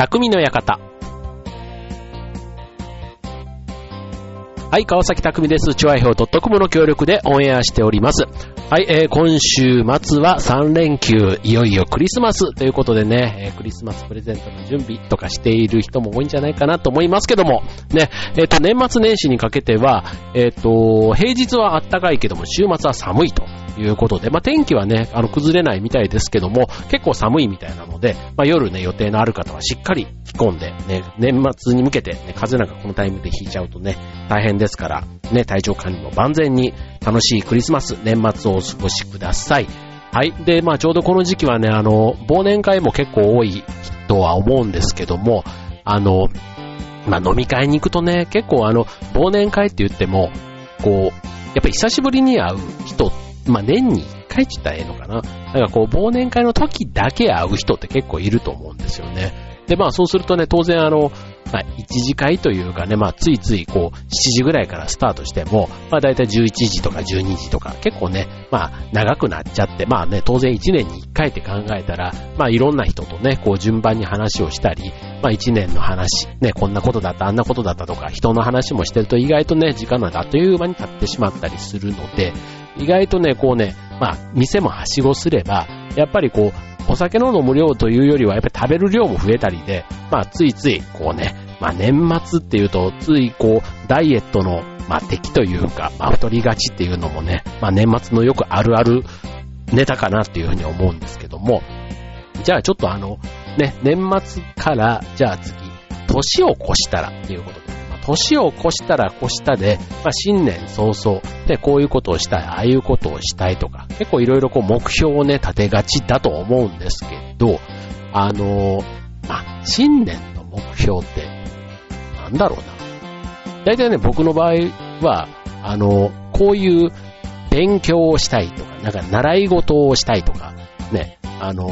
匠の館。はい、川崎匠です。チュアイ表 .com の協力でオンエアしております。はい、えー、今週末は3連休、いよいよクリスマスということでね、えー、クリスマスプレゼントの準備とかしている人も多いんじゃないかなと思いますけども、ね、えっ、ー、と、年末年始にかけては、えっ、ー、と、平日は暖かいけども、週末は寒いと。いうことで、まあ、天気はね、あの、崩れないみたいですけども、結構寒いみたいなので、まあ、夜ね、予定のある方はしっかり着込んで、ね、年末に向けて、ね、風なんかこのタイミングで引いちゃうとね、大変ですから、ね、体調管理も万全に楽しいクリスマス、年末をお過ごしください。はい。で、まあちょうどこの時期はね、あの、忘年会も結構多いとは思うんですけども、あの、まあ飲み会に行くとね、結構あの、忘年会って言っても、こう、やっぱり久しぶりに会う人、まあ年に一回って言ったらええのかな。なんかこう、忘年会の時だけ会う人って結構いると思うんですよね。で、まあそうするとね、当然あの、まあ、1次会というかね、まあ、ついついこう、7時ぐらいからスタートしても、まあ、だいたい11時とか12時とか、結構ね、まあ、長くなっちゃって、まあね、当然1年に1回って考えたら、まあ、いろんな人とね、こう、順番に話をしたり、まあ、1年の話、ね、こんなことだった、あんなことだったとか、人の話もしてると意外とね、時間なんてあっという間に経ってしまったりするので、意外とね、こうね、まあ、店もはしごすれば、やっぱりこう、お酒の飲む量というよりは、やっぱり食べる量も増えたりで、まあ、ついつい、こうね、まあ、年末っていうと、ついこう、ダイエットの、まあ、敵というか、まあ、太りがちっていうのもね、まあ、年末のよくあるあるネタかなっていうふうに思うんですけども、じゃあちょっとあの、ね、年末から、じゃあ次、年を越したらっていうこと、年を越したら越したで、まあ、新年早々、で、こういうことをしたい、ああいうことをしたいとか、結構いろいろこう目標をね、立てがちだと思うんですけど、あのまあ、新年の目標って、なんだろうな。大体ね、僕の場合は、あの、こういう勉強をしたいとか、なんか習い事をしたいとか、ね、あの、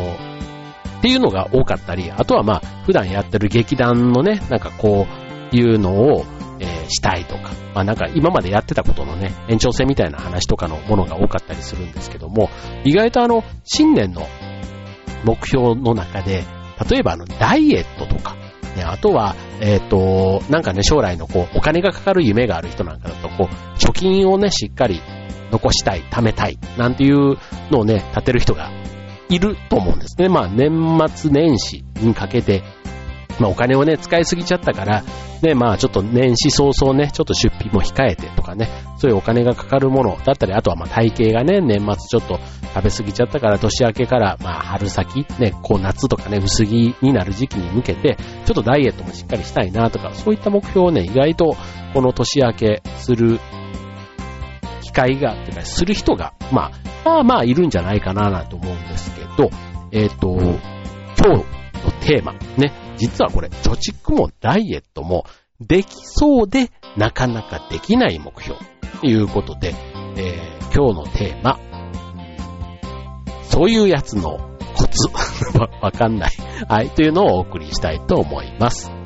っていうのが多かったり、あとはまあ、普段やってる劇団のね、なんかこういうのを、えー、したいとか、まあなんか今までやってたことのね、延長線みたいな話とかのものが多かったりするんですけども、意外とあの、新年の目標の中で、例えばあの、ダイエットとか、ね、あとは、えっ、ー、と、なんかね、将来のこう、お金がかかる夢がある人なんかだと、こう、貯金をね、しっかり残したい、貯めたい、なんていうのをね、立てる人がいると思うんですね。まあ、年末年始にかけて、まあお金をね、使いすぎちゃったから、ね、まあちょっと年始早々ね、ちょっと出費も控えてとかね、そういうお金がかかるものだったり、あとはまあ体型がね、年末ちょっと食べ過ぎちゃったから年明けからまあ春先、ね、こう夏とかね、薄着になる時期に向けて、ちょっとダイエットもしっかりしたいなとか、そういった目標をね、意外とこの年明けする機会が、ってか、する人が、まあ、まあまあいるんじゃないかなと思うんですけど、えっ、ー、と、今日のテーマ、ね、実はこれ、貯蓄もダイエットもできそうでなかなかできない目標ということで、えー、今日のテーマ、そういうやつのコツ わ、わかんない。はい、というのをお送りしたいと思います。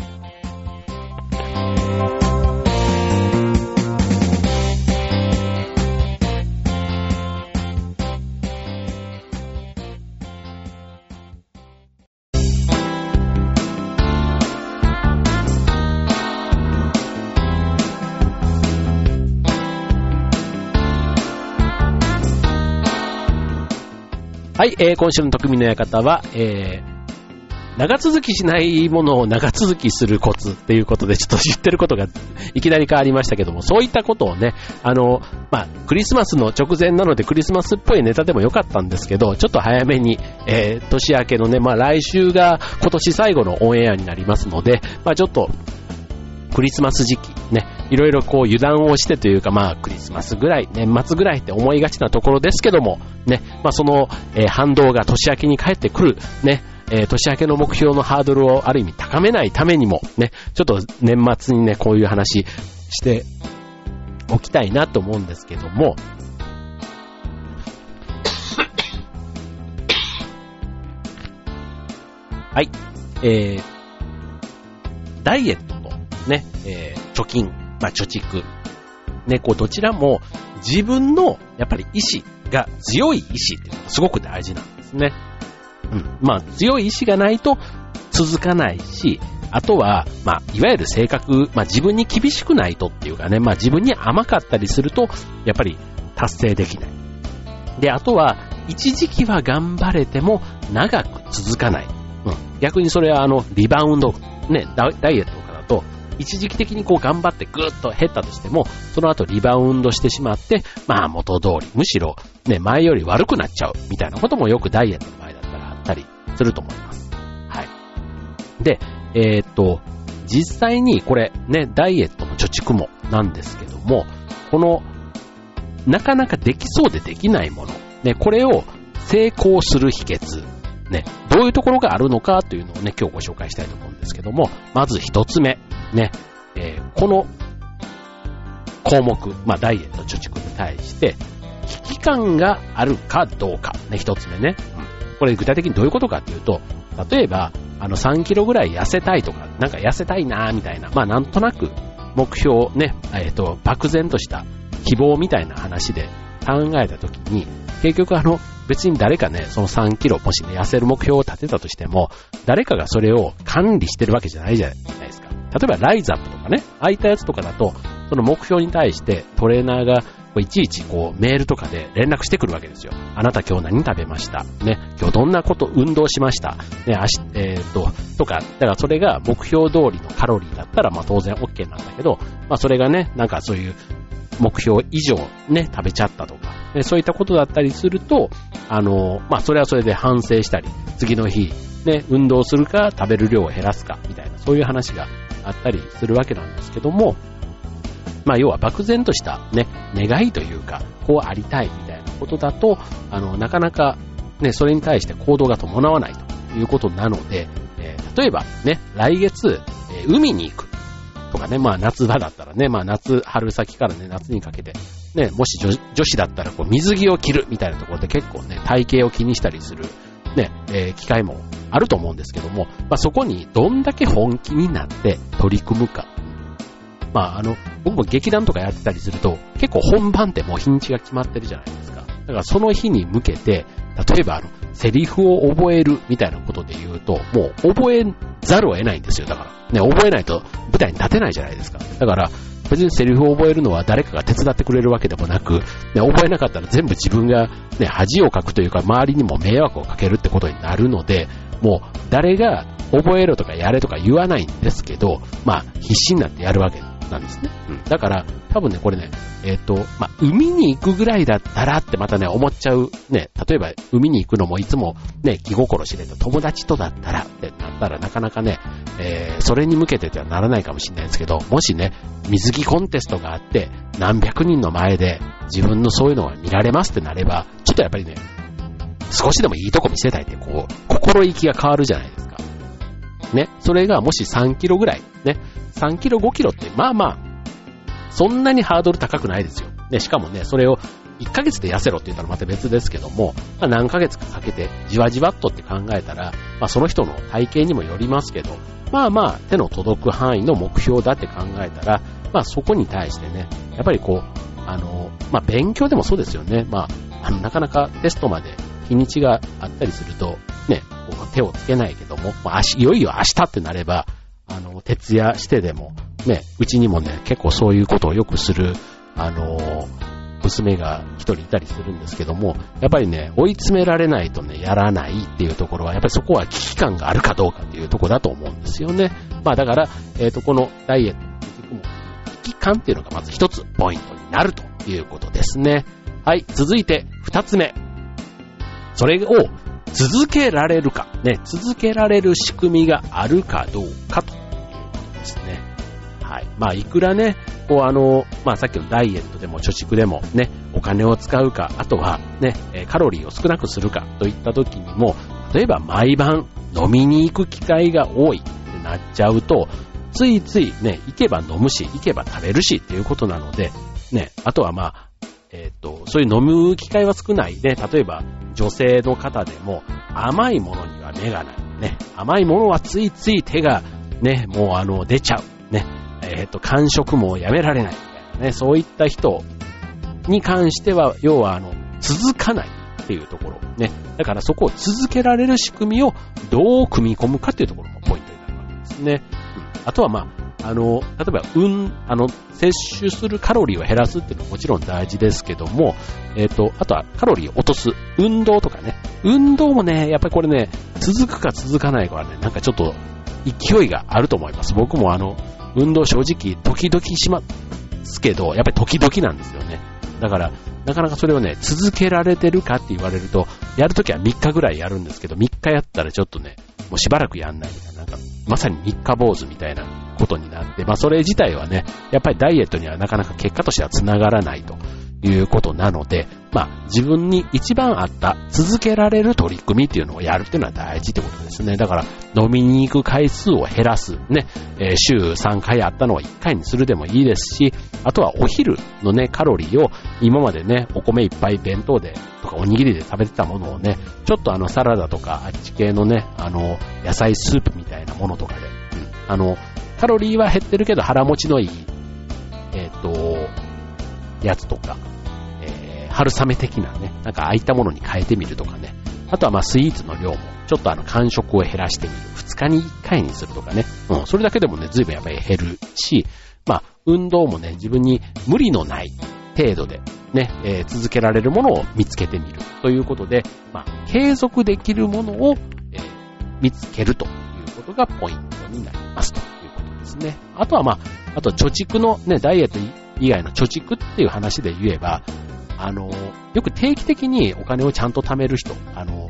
はい、えー、今週の匠の館は、えー、長続きしないものを長続きするコツっていうことで、ちょっと知ってることがいきなり変わりましたけども、そういったことをね、あの、まあ、クリスマスの直前なのでクリスマスっぽいネタでもよかったんですけど、ちょっと早めに、え、年明けのね、まあ、来週が今年最後のオンエアになりますので、まあ、ちょっと、クリスマス時期、ね、いろいろこう油断をしてというか、まあクリスマスぐらい、年末ぐらいって思いがちなところですけども、ね、まあその、えー、反動が年明けに帰ってくる、ね、えー、年明けの目標のハードルをある意味高めないためにも、ね、ちょっと年末にね、こういう話しておきたいなと思うんですけども、はい。えー、ダイエットね、えー、貯金、まあ、貯蓄。ね、こうどちらも自分のやっぱり意志が強い意志っていうのがすごく大事なんですね。うん。まあ強い意志がないと続かないし、あとは、まあ、いわゆる性格、まあ自分に厳しくないとっていうかね、まあ自分に甘かったりすると、やっぱり達成できない。で、あとは、一時期は頑張れても長く続かない。うん。逆にそれはあの、リバウンド、ね、ダイエット、一時期的にこう頑張ってぐーっと減ったとしても、その後リバウンドしてしまって、まあ元通り、むしろね、前より悪くなっちゃうみたいなこともよくダイエットの場合だったらあったりすると思います。はい。で、えー、っと、実際にこれね、ダイエットも貯蓄もなんですけども、この、なかなかできそうでできないもの、ね、これを成功する秘訣、ね、どういうところがあるのかというのをね、今日ご紹介したいと思うんですけども、まず一つ目、ね、えー、この項目、まあ、ダイエット貯蓄に対して、危機感があるかどうか、ね、一つ目ね。うん、これ具体的にどういうことかっていうと、例えば、あの3キロぐらい痩せたいとか、なんか痩せたいなーみたいな、まあなんとなく目標ね、えっ、ー、と、漠然とした希望みたいな話で考えたときに、結局あの、別に誰かね、その3キロ、もしね、痩せる目標を立てたとしても、誰かがそれを管理してるわけじゃないじゃない。例えばライザップとかね、空いったやつとかだと、その目標に対してトレーナーがいちいちこうメールとかで連絡してくるわけですよ。あなた今日何食べました？ね、今日どんなこと、運動しました？ね、あし、えー、っと、とか、だからそれが目標通りのカロリーだったらまあ当然 OK なんだけど、まあそれがね、なんかそういう目標以上ね、食べちゃったとか、ね、そういったことだったりすると、あの、まあそれはそれで反省したり、次の日、ね、運動するか食べる量を減らすかみたいな、そういう話があったりするわけなんですけども、まあ要は漠然としたね、願いというか、こうありたいみたいなことだと、あの、なかなかね、それに対して行動が伴わないということなので、えー、例えばね、来月、えー、海に行くとかね、まあ夏場だったらね、まあ夏、春先からね、夏にかけて、ね、もし女女子だったらこう水着を着るみたいなところで結構ね、体型を気にしたりする、ね、えー、機会もあると思うんですけども、まあそこにどんだけ本気になって取り組むかまあ、あの、僕も劇団とかやってたりすると、結構本番ってもう日にちが決まってるじゃないですか。だからその日に向けて、例えばあの、セリフを覚えるみたいなことで言うと、もう覚えざるを得ないんですよ。だから。ね、覚えないと舞台に立てないじゃないですか。だから、別にセリフを覚えるのは誰かが手伝ってくれるわけでもなく、ね、覚えなかったら全部自分が、ね、恥をかくというか、周りにも迷惑をかけるってことになるので、もう誰が覚えろとかやれとか言わないんですけど、まあ、必死になってやるわけ。なんですね。うん。だから、多分ね、これね、えっ、ー、と、まあ、海に行くぐらいだったらってまたね、思っちゃう。ね、例えば海に行くのもいつもね、気心知れた友達とだったらってなったらなかなかね、えー、それに向けてではならないかもしれないんですけど、もしね、水着コンテストがあって、何百人の前で自分のそういうのが見られますってなれば、ちょっとやっぱりね、少しでもいいとこ見せたいってこう、心意気が変わるじゃないですか。ね、それがもし3キロぐらい、ね、3キロ、5キロって、まあまあ、そんなにハードル高くないですよ。ね、しかもね、それを1ヶ月で痩せろって言ったらまた別ですけども、まあ、何ヶ月かかけてじわじわっとって考えたら、まあその人の体型にもよりますけど、まあまあ手の届く範囲の目標だって考えたら、まあそこに対してね、やっぱりこう、あの、まあ勉強でもそうですよね。まあ、あの、なかなかテストまで日にちがあったりすると、ね、手をつけないけども、まあ、いよいよ明日ってなれば、あの、徹夜してでも、ね、うちにもね、結構そういうことをよくする、あの、娘が一人いたりするんですけども、やっぱりね、追い詰められないとね、やらないっていうところは、やっぱりそこは危機感があるかどうかっていうとこだと思うんですよね。まあだから、えっ、ー、と、このダイエットの危機感っていうのがまず一つポイントになるということですね。はい、続いて二つ目。それを続けられるか、ね、続けられる仕組みがあるかどうかということですね。はい。まあ、いくらね、こうあの、まあさっきのダイエットでも貯蓄でもね、お金を使うか、あとはね、カロリーを少なくするかといった時にも、例えば毎晩飲みに行く機会が多いってなっちゃうと、ついついね、行けば飲むし、行けば食べるしっていうことなので、ね、あとはまあ、えっ、ー、と、そういう飲む機会は少ないで、例えば女性の方でも甘いものには目がない。ね、甘いものはついつい手がね、もうあの、出ちゃう。ね、えっ、と、感触もやめられない。ね、そういった人に関しては、要はあの、続かない。っていうところ。ね。だからそこを続けられる仕組みをどう組み込むかっていうところもポイントになるわけですね。あとはまあ、あの、例えば、うん、あの、摂取するカロリーを減らすっていうのはもちろん大事ですけども、えっ、ー、と、あとはカロリーを落とす。運動とかね。運動もね、やっぱりこれね、続くか続かないかはね、なんかちょっと勢いがあると思います。僕もあの、運動正直、時々しますけど、やっぱり時々なんですよね。だから、なかなかそれをね、続けられてるかって言われると、やるときは3日ぐらいやるんですけど、3日やったらちょっとね、もうしばらくやんないみたいな、なんか、まさに3日坊主みたいなことになって、まあそれ自体はね、やっぱりダイエットにはなかなか結果としては繋がらないということなので、まあ、自分に一番あった続けられる取り組みっていうのをやるっていうのは大事ってことですね。だから、飲みに行く回数を減らす。ね、えー、週3回あったのを1回にするでもいいですし、あとはお昼のね、カロリーを今までね、お米いっぱい弁当でとかおにぎりで食べてたものをね、ちょっとあのサラダとかあっち系のね、あの、野菜スープみたいなものとかで、うん、あの、カロリーは減ってるけど腹持ちのいい、えっ、ー、と、やつとかえ、春雨的なね、なんかああいたものに変えてみるとかね。あとはまあスイーツの量も、ちょっとあの間食を減らしてみる。2日に1回にするとかね。うん、それだけでもね、随分やっぱり減るし、まあ、運動もね、自分に無理のない程度でね、えー、続けられるものを見つけてみるということで、まあ、継続できるものを、えー、見つけるということがポイントになりますとですね。あとはまあ、あと貯蓄のね、ダイエット以外の貯蓄っていう話で言えば、あの、よく定期的にお金をちゃんと貯める人、あの、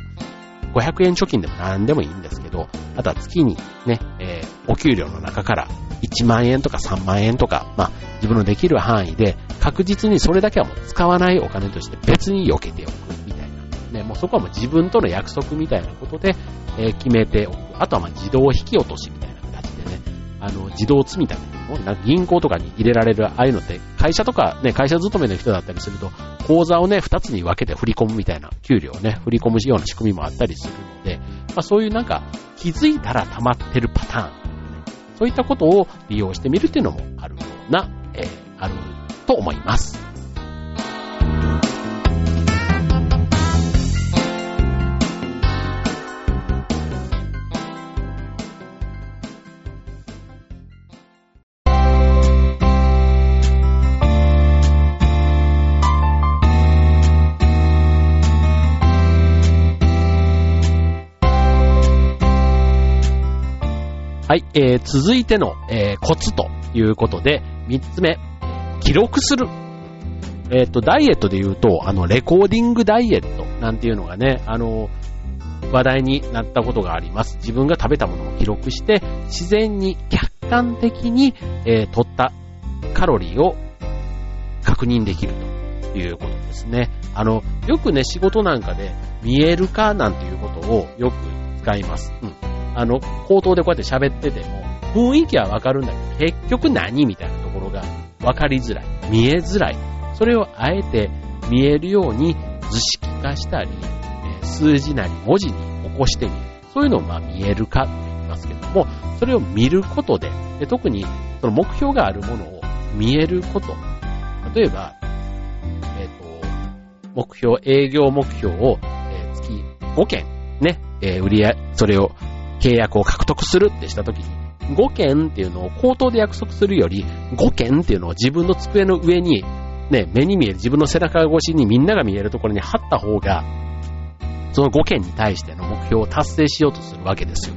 500円貯金でも何でもいいんですけど、あとは月にね、えー、お給料の中から1万円とか3万円とか、まあ、自分のできる範囲で確実にそれだけはもう使わないお金として別に避けておくみたいな。ね、もうそこはもう自分との約束みたいなことで、えー、決めておく。あとはまあ自動引き落としみ、あの、自動積み立てなんか銀行とかに入れられる、ああいうのって、会社とかね、会社勤めの人だったりすると、口座をね、二つに分けて振り込むみたいな、給料をね、振り込むような仕組みもあったりするので、まあそういうなんか、気づいたら溜まってるパターン、そういったことを利用してみるっていうのもあるような、えー、あると思います。はい、えー、続いての、えー、コツということで、三つ目、記録する。えっ、ー、と、ダイエットで言うと、あの、レコーディングダイエットなんていうのがね、あの、話題になったことがあります。自分が食べたものを記録して、自然に客観的に、えー、取ったカロリーを確認できるということですね。あの、よくね、仕事なんかで見えるかなんていうことをよく使います。うん。あの、口頭でこうやって喋ってても、雰囲気はわかるんだけど、結局何みたいなところがわかりづらい。見えづらい。それをあえて見えるように図式化したり、数字なり文字に起こしてみる。そういうのをまあ見えるかって言いますけども、それを見ることで、で特にその目標があるものを見えること。例えば、えっ、ー、と、目標、営業目標を、えー、月5件ね、えー、売り上げ、それを契約を獲得するってしたときに、5件っていうのを口頭で約束するより、5件っていうのを自分の机の上に、ね、目に見える自分の背中越しにみんなが見えるところに貼った方が、その5件に対しての目標を達成しようとするわけですよ。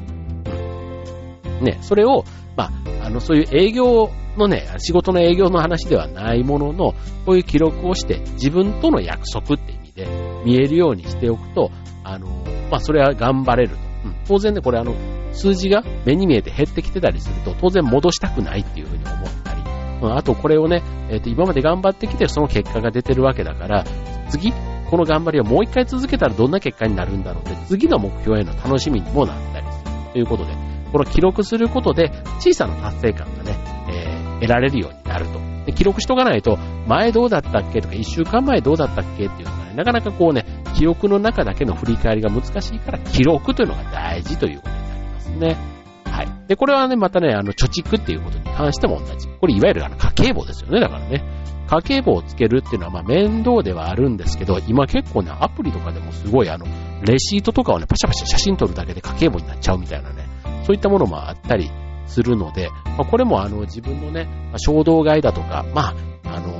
ね、それを、まあ、あの、そういう営業のね、仕事の営業の話ではないものの、こういう記録をして自分との約束って意味で見えるようにしておくと、あの、まあ、それは頑張れる。うん、当然ね、これあの、数字が目に見えて減ってきてたりすると、当然戻したくないっていうふうに思ったり、うん、あとこれをね、えっ、ー、と、今まで頑張ってきてその結果が出てるわけだから、次、この頑張りをもう一回続けたらどんな結果になるんだろうって、次の目標への楽しみにもなったりする。ということで、この記録することで小さな達成感がね、えー、得られるようになると。で記録しとかないと、前どうだったっけとか、一週間前どうだったっけっていうのがね、なかなかこうね、記憶の中だけの振り返りが難しいから、記録というのが大事ということになりますね。はい。で、これはね、またね、あの、貯蓄っていうことに関しても同じ。これ、いわゆるあの、家計簿ですよね、だからね。家計簿をつけるっていうのはまあ面倒ではあるんですけど、今結構ね、アプリとかでもすごいあの、レシートとかをね、パシャパシャ写真撮るだけで家計簿になっちゃうみたいなね、そういったものもあったりするので、まあ、これもあの、自分のね、衝動買いだとか、まあ、あの、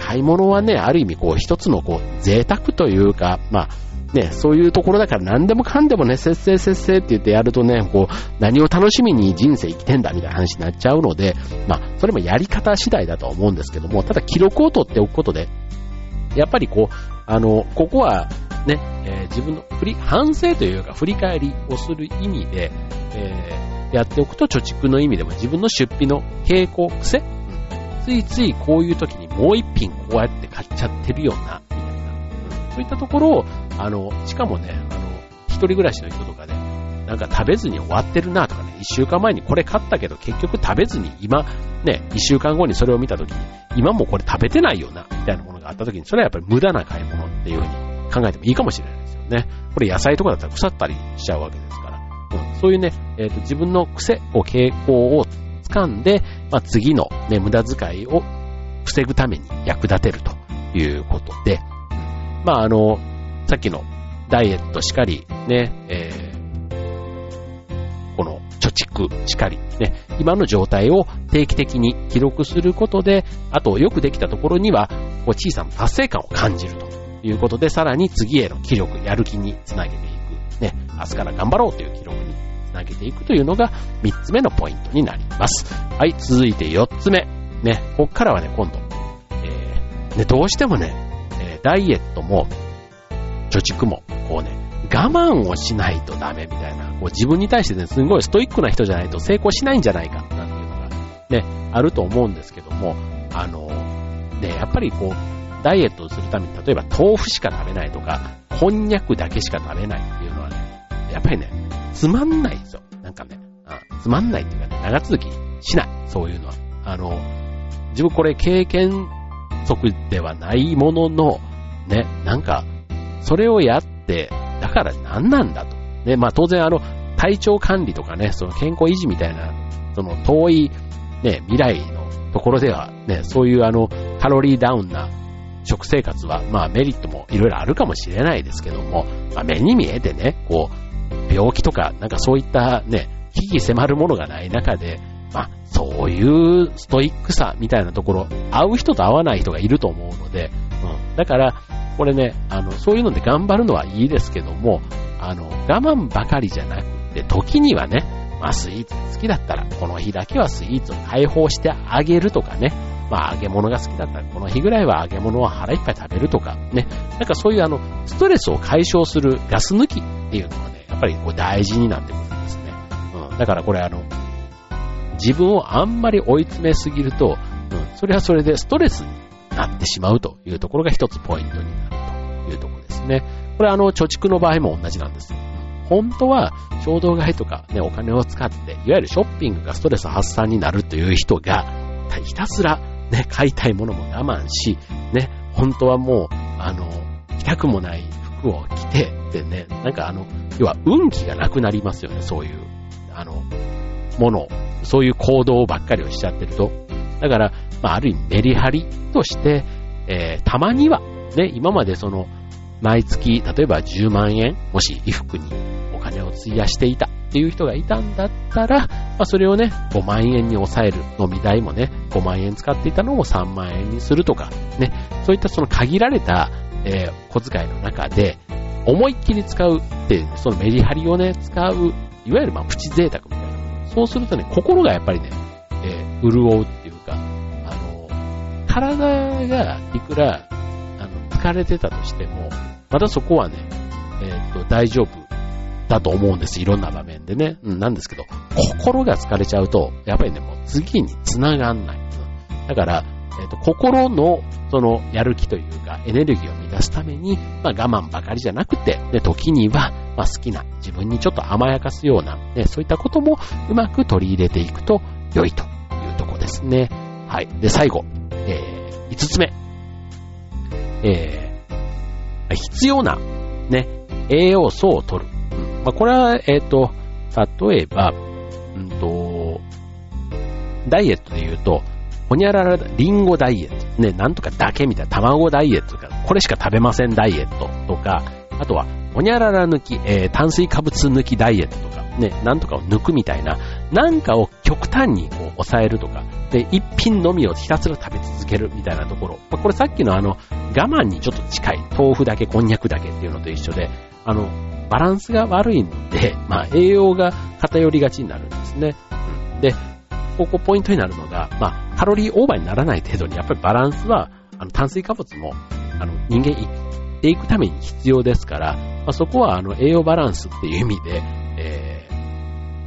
買い物はね、ある意味こう一つのこう贅沢というか、まあ、ね、そういうところだから何でもかんでもね、節制節制って言ってやるとね、こう、何を楽しみに人生生きてんだみたいな話になっちゃうので、まあ、それもやり方次第だとは思うんですけども、ただ記録を取っておくことで、やっぱりこう、あの、ここはね、えー、自分の振り、反省というか振り返りをする意味で、えー、やっておくと貯蓄の意味でも自分の出費の傾向、癖、ついついこういう時にもう一品こうやって買っちゃってるよな、みたいな。うん、そういったところをあの、しかもね、あの、一人暮らしの人とかで、なんか食べずに終わってるなとかね、一週間前にこれ買ったけど結局食べずに今、ね、一週間後にそれを見た時に、今もこれ食べてないよな、みたいなものがあった時に、それはやっぱり無駄な買い物っていう風に考えてもいいかもしれないですよね。これ野菜とかだったら腐ったりしちゃうわけですから。うん、そういうね、えっ、ー、と、自分の癖を、傾向を掴んで、まあ、次のね、無駄遣いを防ぐために役立てるということで、まあ、あの、さっきのダイエットしかり、ね、えー、この貯蓄しかり、ね、今の状態を定期的に記録することで、あとよくできたところには、こう小さな達成感を感じるということで、さらに次への気力、やる気につなげていく。ね、明日から頑張ろうという記録につなげていくというのが3つ目のポイントになります。はい、続いて4つ目。ね、こっからはね、今度、えー、ね、どうしてもね、えダイエットも貯蓄も、こうね、我慢をしないとダメみたいな、こう自分に対してね、すごいストイックな人じゃないと成功しないんじゃないか、なんていうのがね、あると思うんですけども、あの、ね、やっぱりこう、ダイエットをするために、例えば豆腐しか食べないとか、こんにゃくだけしか食べないっていうのはね、やっぱりね、つまんないですよ。なんかね、あつまんないっていうかね、長続きしない。そういうのは。あの、自分これ経験則ではないものの、ね、なんか、それをやって、だから何なんだと。ね、まあ当然あの、体調管理とかね、その健康維持みたいな、その遠いね、未来のところではね、そういうあの、カロリーダウンな食生活は、まあメリットもいろいろあるかもしれないですけども、まあ目に見えてね、こう、病気とか、なんかそういったね、危機迫るものがない中で、そういうストイックさみたいなところ、会う人と会わない人がいると思うので、うん。だから、これね、あの、そういうので頑張るのはいいですけども、あの、我慢ばかりじゃなくて、時にはね、まあスイーツ好きだったら、この日だけはスイーツを解放してあげるとかね、まあ揚げ物が好きだったら、この日ぐらいは揚げ物を腹いっぱい食べるとか、ね、なんかそういうあの、ストレスを解消するガス抜きっていうのはね、やっぱりこう大事になってくるんですね。うん、だからこれあの、自分をあんまり追い詰めすぎると、うん、それはそれでストレスになってしまうというところが一つポイントになるというところですね。これあの、貯蓄の場合も同じなんです。本当は衝動買いとかね、お金を使って、いわゆるショッピングがストレス発散になるという人が、ひたすらね、買いたいものも我慢し、ね、本当はもう、あの、着たくもない服を着て、でね、なんかあの、要は運気がなくなりますよね、そういう、あの、もの、そういう行動ばっかりをしちゃってると。だから、まあ、ある意味メリハリとして、えー、たまには、ね、今までその、毎月、例えば10万円、もし衣服にお金を費やしていたっていう人がいたんだったら、まあ、それをね、5万円に抑える飲み代もね、5万円使っていたのを3万円にするとか、ね、そういったその限られた、えー、小遣いの中で、思いっきり使うっていう、そのメリハリをね、使う、いわゆるまあプチ贅沢み。そうするとね、心がやっぱりね、えー、潤うっていうか、あの、体がいくら、あの、疲れてたとしても、またそこはね、えっ、と、大丈夫だと思うんです。いろんな場面でね。うん、なんですけど、心が疲れちゃうと、やっぱりね、もう次に繋がんない。だから、えっ、と、心の、その、やる気というか、エネルギーを満たすために、まあ我慢ばかりじゃなくて、ね、時には、まあ好きな、自分にちょっと甘やかすような、ね、そういったこともうまく取り入れていくと良いというとこですね。はい。で、最後、えー、5つ目。えー、必要な、ね、栄養素を取る。うん、まあ、これは、えっ、ー、と、例えば、うんと、ダイエットで言うと、ほにゃららリンゴダイエット、ね、なんとかだけみたいな、卵ダイエットとか、これしか食べませんダイエットとか、あとは、ほにゃらら抜き、えー、炭水化物抜きダイエットとか、ね、なんとかを抜くみたいな、なんかを極端にこう抑えるとか、で、一品のみをひたすら食べ続けるみたいなところ。まあ、これさっきのあの、我慢にちょっと近い、豆腐だけ、こんにゃくだけっていうのと一緒で、あの、バランスが悪いんで、まあ、栄養が偏りがちになるんですね。で、ここポイントになるのが、まあ、カロリーオーバーにならない程度に、やっぱりバランスは、あの、炭水化物も、あの、人間生きていくために必要ですから、まあ、そこは、あの、栄養バランスっていう意味で、え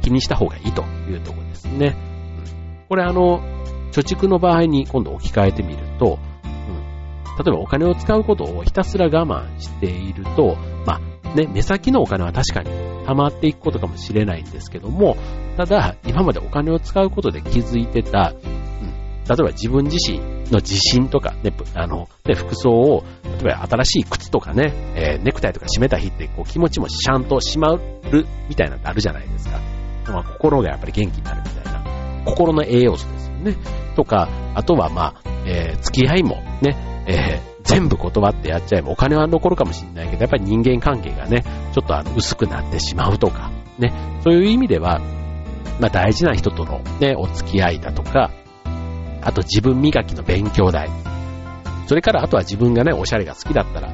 ー、気にした方がいいというところですね。うん、これあの、貯蓄の場合に今度置き換えてみると、うん、例えばお金を使うことをひたすら我慢していると、まあね、目先のお金は確かに溜まっていくことかもしれないんですけども、ただ、今までお金を使うことで気づいてた、例えば自分自身の自信とか、ね、あの、ね、服装を、例えば新しい靴とかね、えー、ネクタイとか締めた日って、こう気持ちもちゃんとしまうみたいなのってあるじゃないですか。まあ、心がやっぱり元気になるみたいな。心の栄養素ですよね。とか、あとはまあ、えー、付き合いもね、えー、全部断ってやっちゃえばお金は残るかもしれないけど、やっぱり人間関係がね、ちょっとあの薄くなってしまうとか、ね、そういう意味では、まあ大事な人とのね、お付き合いだとか、あと自分磨きの勉強代。それからあとは自分がね、おしゃれが好きだったら、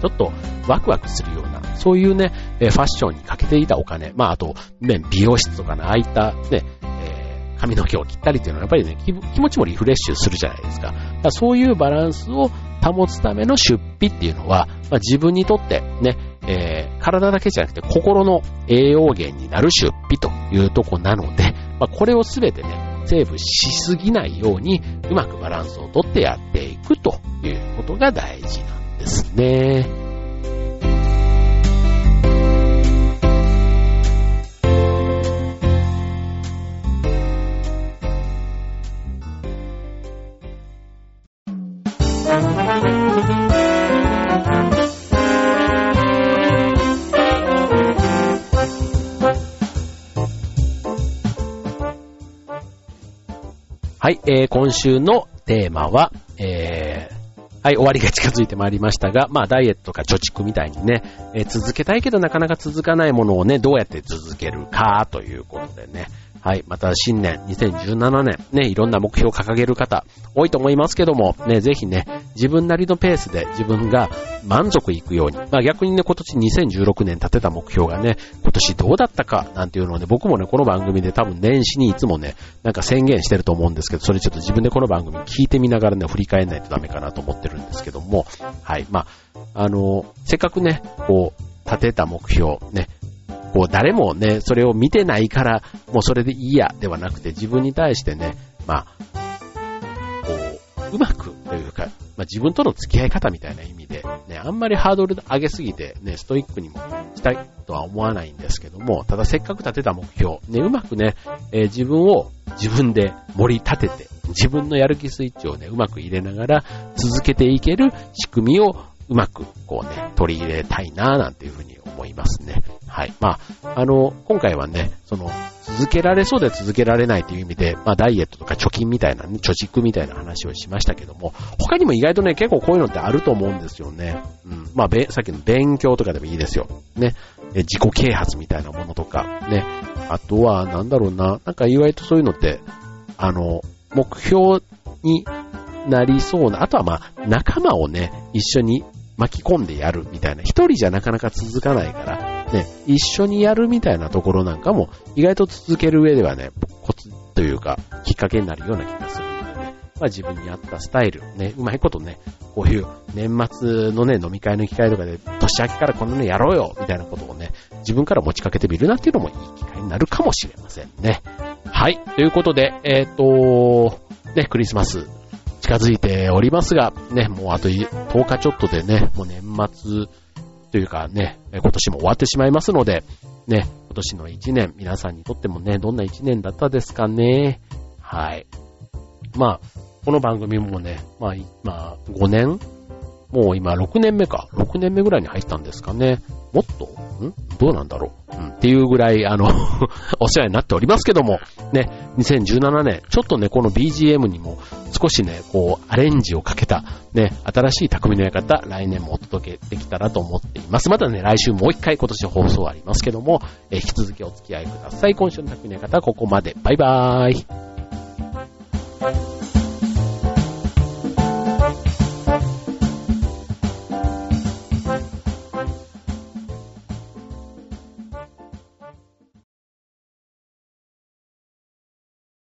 ちょっとワクワクするような、そういうね、ファッションにかけていたお金、まああと、ね、美容室とかのああいったね、えー、髪の毛を切ったりっていうのはやっぱりね、気持ちもリフレッシュするじゃないですか。かそういうバランスを保つための出費っていうのは、まあ、自分にとってね、えー、体だけじゃなくて心の栄養源になる出費というとこなので、まあ、これをすべてね、セーブしすぎないように、うまくバランスをとってやっていくということが大事なんですね。はい、えー、今週のテーマは、えー、はい、終わりが近づいてまいりましたが、まあ、ダイエットとか貯蓄みたいにね、えー、続けたいけどなかなか続かないものをね、どうやって続けるかということでね、はい。また新年、2017年、ね、いろんな目標を掲げる方、多いと思いますけども、ね、ぜひね、自分なりのペースで自分が満足いくように、まあ逆にね、今年2016年立てた目標がね、今年どうだったかなんていうのをね、僕もね、この番組で多分年始にいつもね、なんか宣言してると思うんですけど、それちょっと自分でこの番組聞いてみながらね、振り返らないとダメかなと思ってるんですけども、はい。まあ、あの、せっかくね、こう、立てた目標、ね、こう誰もね、それを見てないから、もうそれでいいや、ではなくて自分に対してね、まあ、こう、うまくというか、まあ自分との付き合い方みたいな意味で、ね、あんまりハードル上げすぎて、ね、ストイックにもしたいとは思わないんですけども、ただせっかく立てた目標、ね、うまくね、えー、自分を自分で盛り立てて、自分のやる気スイッチをね、うまく入れながら続けていける仕組みをうまくこうね、取り入れたいななんていうふうに思いますね。はい。まあ、あの、今回はね、その、続けられそうで続けられないという意味で、まあ、ダイエットとか貯金みたいな、ね、貯蓄みたいな話をしましたけども、他にも意外とね、結構こういうのってあると思うんですよね。うん。まあ、さっきの勉強とかでもいいですよ。ね。え自己啓発みたいなものとか、ね。あとは、なんだろうな、なんか意外とそういうのって、あの、目標になりそうな、あとはまあ、仲間をね、一緒に巻き込んでやるみたいな。一人じゃなかなか続かないから、ね、一緒にやるみたいなところなんかも、意外と続ける上ではね、コツというか、きっかけになるような気がするのでね。まあ自分に合ったスタイル、ね、うまいことね、こういう年末のね、飲み会の機会とかで、年明けからこんなのやろうよみたいなことをね、自分から持ちかけてみるなっていうのもいい機会になるかもしれませんね。はい。ということで、えっ、ー、と、ね、クリスマス近づいておりますが、ね、もうあと10日ちょっとでね、もう年末というかね、今年も終わってしまいますので、ね、今年の1年、皆さんにとってもね、どんな1年だったですかね。はい。まあ、この番組もね、まあ、今、5年？もう今6年目か。6年目ぐらいに入ったんですかね。もっと？ん？どうなんだろう、うん、っていうぐらい、あの お世話になっておりますけども、ね、2017年、ちょっとね、この BGM にも少しね、こう、アレンジをかけた、ね、新しい匠の館、来年もお届けできたらと思っています。またね、来週もう一回今年放送ありますけども、え、引き続きお付き合いください。今週の匠の館はここまで。バイバーイ。